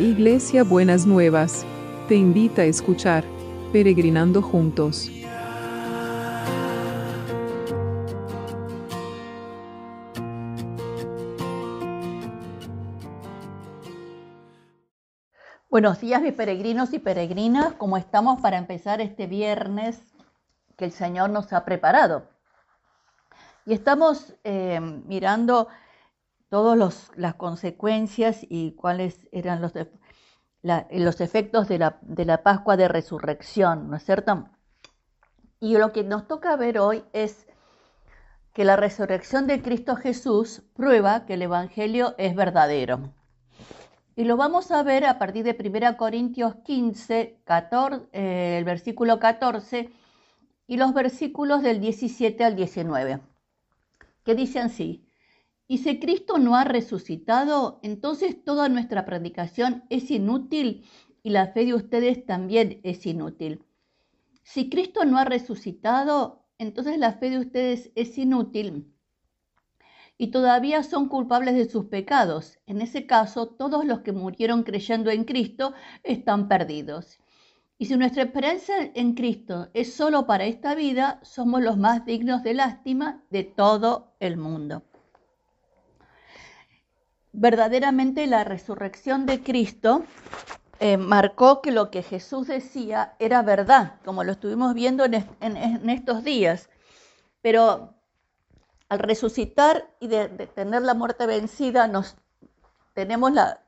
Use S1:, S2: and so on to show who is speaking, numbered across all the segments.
S1: Iglesia Buenas Nuevas, te invita a escuchar Peregrinando Juntos.
S2: Buenos días mis peregrinos y peregrinas, ¿cómo estamos para empezar este viernes que el Señor nos ha preparado? Y estamos eh, mirando todas las consecuencias y cuáles eran los, los efectos de la, de la Pascua de Resurrección, ¿no es cierto? Y lo que nos toca ver hoy es que la resurrección de Cristo Jesús prueba que el Evangelio es verdadero. Y lo vamos a ver a partir de 1 Corintios 15, 14, eh, el versículo 14 y los versículos del 17 al 19, que dicen así, y si Cristo no ha resucitado, entonces toda nuestra predicación es inútil y la fe de ustedes también es inútil. Si Cristo no ha resucitado, entonces la fe de ustedes es inútil y todavía son culpables de sus pecados. En ese caso, todos los que murieron creyendo en Cristo están perdidos. Y si nuestra esperanza en Cristo es solo para esta vida, somos los más dignos de lástima de todo el mundo. Verdaderamente la resurrección de Cristo eh, marcó que lo que Jesús decía era verdad, como lo estuvimos viendo en, estos días. Pero al resucitar y de, tener la muerte vencida, nos tenemos la,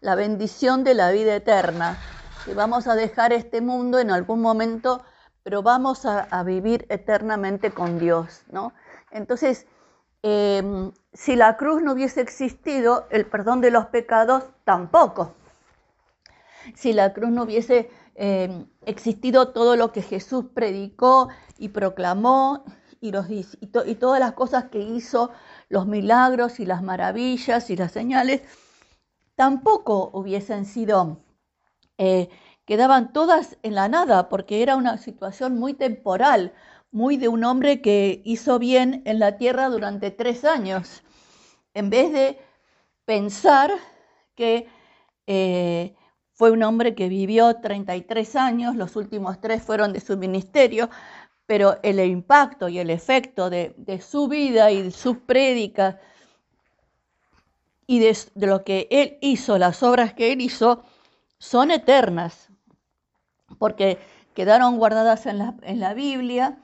S2: bendición de la vida eterna, que vamos a dejar este mundo en algún momento, pero vamos a, vivir eternamente con Dios, ¿no? Entonces, em, si la cruz no hubiese existido, el perdón de los pecados tampoco. Si la cruz no hubiese em, existido todo lo que Jesús predicó y proclamó, y, los, y, todas las cosas que hizo, los milagros y las maravillas y las señales, tampoco hubiesen sido, eh, quedaban todas en la nada, porque era una situación muy temporal, muy de un hombre que hizo bien en la tierra durante tres años, en vez de pensar que eh, fue un hombre que vivió 33 años, los últimos tres fueron de su ministerio, pero el impacto y el efecto de, su vida y de sus prédicas y de, lo que él hizo, las obras que él hizo, son eternas, porque quedaron guardadas en la, Biblia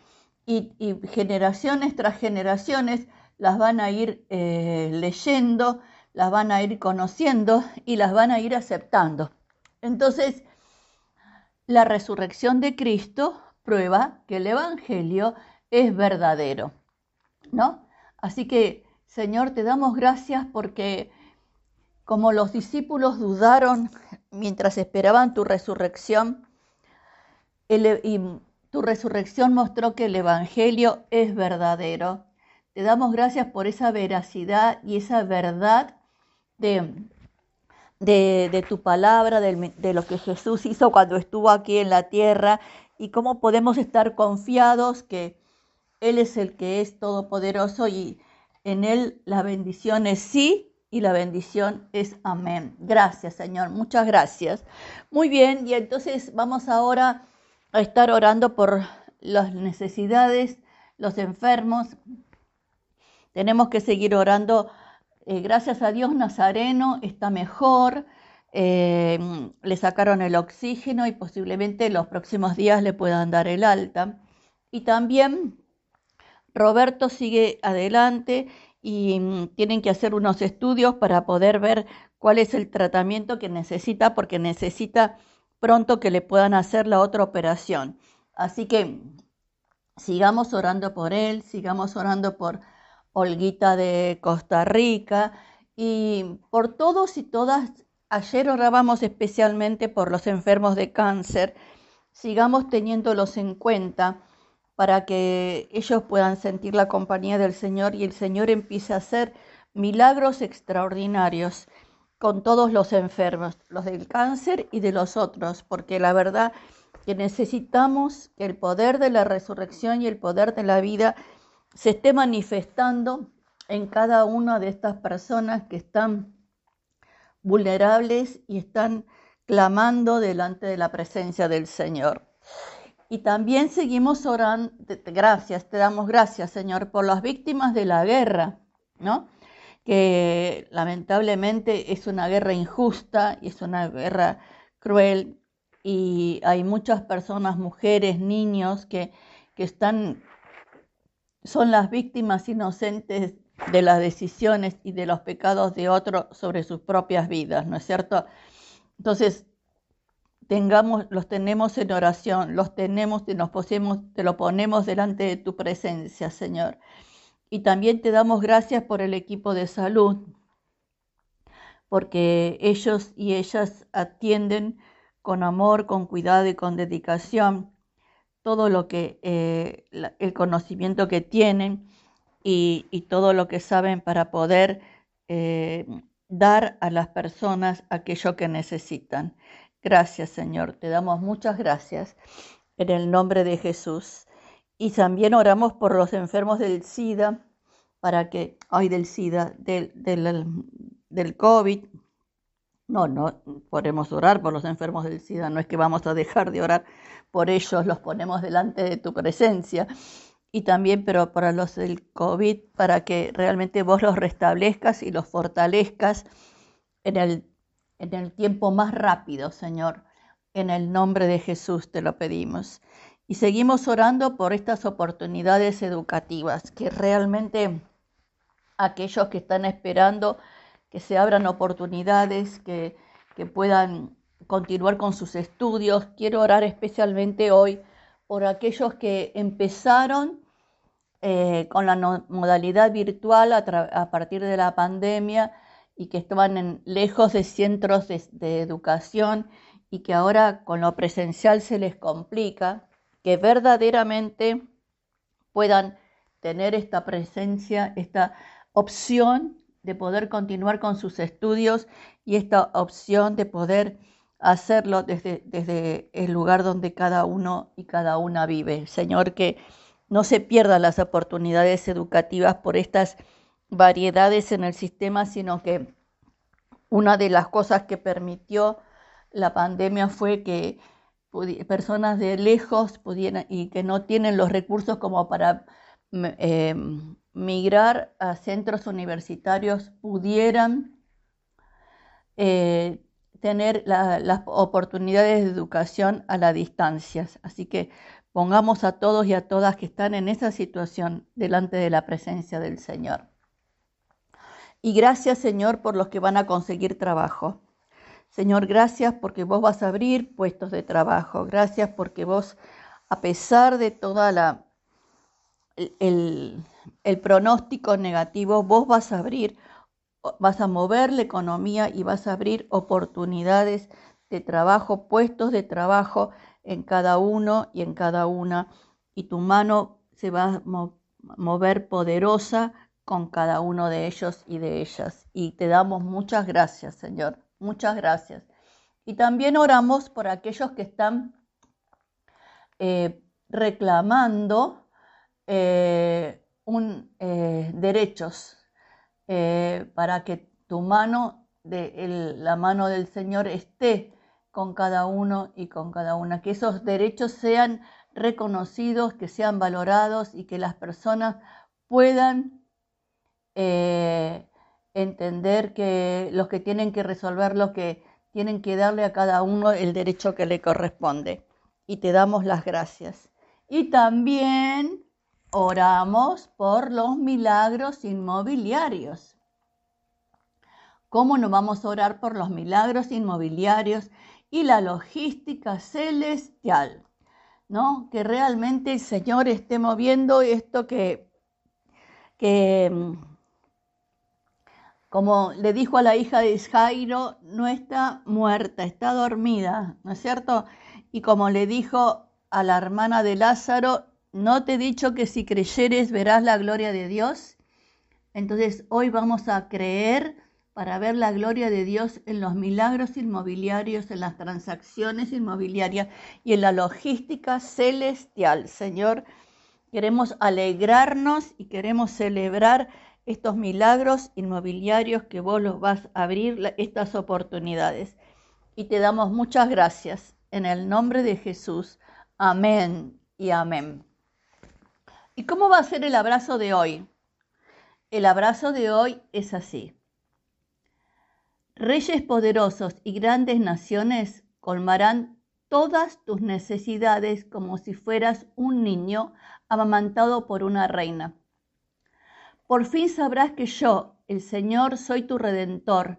S2: y, generaciones tras generaciones las van a ir eh, leyendo, las van a ir conociendo y las van a ir aceptando. Entonces, la resurrección de Cristo prueba que el Evangelio es verdadero, ¿no? Así que, Señor, te damos gracias porque como los discípulos dudaron mientras esperaban tu resurrección, y tu resurrección mostró que el Evangelio es verdadero. Te damos gracias por esa veracidad y esa verdad de, de, tu palabra, de, de, lo que Jesús hizo cuando estuvo aquí en la tierra y cómo podemos estar confiados que Él es el que es todopoderoso y en Él la bendición es sí y la bendición es amén. Gracias Señor, muchas gracias. Muy bien, y entonces vamos ahora a estar orando por las necesidades, los enfermos. Tenemos que seguir orando. Eh, gracias a Dios Nazareno está mejor. Eh, le sacaron el oxígeno y posiblemente los próximos días le puedan dar el alta. Y también Roberto sigue adelante y mm, tienen que hacer unos estudios para poder ver cuál es el tratamiento que necesita porque necesita pronto que le puedan hacer la otra operación. Así que sigamos orando por él, sigamos orando por Olguita de Costa Rica y por todos y todas Ayer orábamos especialmente por los enfermos de cáncer. Sigamos teniéndolos en cuenta para que ellos puedan sentir la compañía del Señor y el Señor empiece a hacer milagros extraordinarios con todos los enfermos, los del cáncer y de los otros, porque la verdad que necesitamos que el poder de la resurrección y el poder de la vida se esté manifestando en cada una de estas personas que están vulnerables y están clamando delante de la presencia del Señor. Y también seguimos orando, gracias, te damos gracias, Señor, por las víctimas de la guerra, ¿no? Que lamentablemente es una guerra injusta y es una guerra cruel y hay muchas personas, mujeres, niños que, que están, son las víctimas inocentes de las decisiones y de los pecados de otros sobre sus propias vidas, ¿no es cierto? Entonces, tengamos, los tenemos en oración, los tenemos, te, nos posemos, te lo ponemos delante de tu presencia, Señor. Y también te damos gracias por el equipo de salud, porque ellos y ellas atienden con amor, con cuidado y con dedicación todo lo que, eh, el conocimiento que tienen y, todo lo que saben para poder eh, dar a las personas aquello que necesitan. Gracias, Señor. Te damos muchas gracias en el nombre de Jesús. Y también oramos por los enfermos del SIDA, para que, ay, del SIDA, del, del, COVID. No, no podemos orar por los enfermos del SIDA, no es que vamos a dejar de orar por ellos, los ponemos delante de tu presencia. Y también, pero para los del COVID, para que realmente vos los restablezcas y los fortalezcas en el en el tiempo más rápido, Señor. En el nombre de Jesús te lo pedimos. Y seguimos orando por estas oportunidades educativas, que realmente aquellos que están esperando que se abran oportunidades, que, que puedan continuar con sus estudios. Quiero orar especialmente hoy por aquellos que empezaron eh, con la modalidad virtual a, a partir de la pandemia y que estaban lejos de centros de, educación y que ahora con lo presencial se les complica, que verdaderamente puedan tener esta presencia, esta opción de poder continuar con sus estudios y esta opción de poder hacerlo desde, desde el lugar donde cada uno y cada una vive. Señor, que no se pierdan las oportunidades educativas por estas variedades en el sistema, sino que una de las cosas que permitió la pandemia fue que personas de lejos pudieran y que no tienen los recursos como para eh, migrar a centros universitarios pudieran eh, tener las oportunidades de educación a la distancia. Así que pongamos a todos y a todas que están en esa situación delante de la presencia del Señor. Y gracias, Señor, por los que van a conseguir trabajo. Señor, gracias porque vos vas a abrir puestos de trabajo. Gracias porque vos, a pesar de toda la el, el pronóstico negativo, vos vas a abrir, vas a mover la economía y vas a abrir oportunidades de trabajo, puestos de trabajo en cada uno y en cada una. Y tu mano se va a mover poderosa con cada uno de ellos y de ellas. Y te damos muchas gracias, Señor. Muchas gracias. Y también oramos por aquellos que están eh, reclamando eh, eh, derechos para que tu mano, la mano del Señor, esté con cada uno y con cada una. Que esos derechos sean reconocidos, que sean valorados y que las personas puedan entender que los que tienen que resolver lo que tienen que darle a cada uno el derecho que le corresponde. Y te damos las gracias. Y también oramos por los milagros inmobiliarios. ¿Cómo no vamos a orar por los milagros inmobiliarios y la logística celestial? ¿No? Que realmente el Señor esté moviendo esto que, que como le dijo a la hija de Jairo, no está muerta, está dormida, ¿no es cierto? Y como le dijo a la hermana de Lázaro, ¿no te he dicho que si creyeres verás la gloria de Dios? Entonces hoy vamos a creer para ver la gloria de Dios en los milagros inmobiliarios, en las transacciones inmobiliarias y en la logística celestial. Señor, queremos alegrarnos y queremos celebrar estos milagros inmobiliarios que vos los vas a abrir, estas oportunidades. Y te damos muchas gracias en el nombre de Jesús. Amén y amén. ¿Y cómo va a ser el abrazo de hoy? El abrazo de hoy es así. Reyes poderosos y grandes naciones colmarán todas tus necesidades como si fueras un niño amamantado por una reina. Por fin sabrás que yo, el Señor, soy tu redentor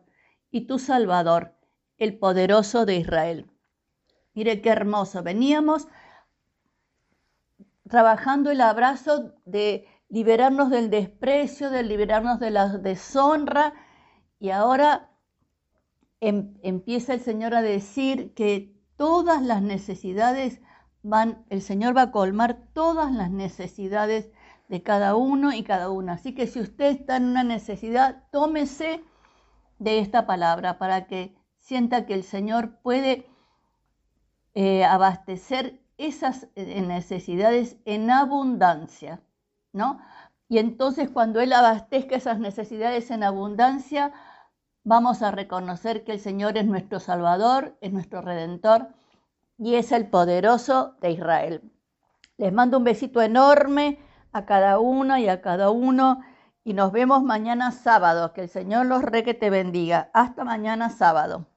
S2: y tu salvador, el poderoso de Israel. Mire qué hermoso. Veníamos trabajando el abrazo de liberarnos del desprecio, de liberarnos de la deshonra y ahora em, empieza el Señor a decir que todas las necesidades van, el Señor va a colmar todas las necesidades de cada uno y cada una. Así que si usted está en una necesidad, tómese de esta palabra para que sienta que el Señor puede eh, abastecer esas eh, necesidades en abundancia, ¿no? Y entonces cuando Él abastezca esas necesidades en abundancia, vamos a reconocer que el Señor es nuestro Salvador, es nuestro Redentor y es el poderoso de Israel. Les mando un besito enorme a cada una y a cada uno y nos vemos mañana sábado. Que el Señor los re que te bendiga. Hasta mañana sábado.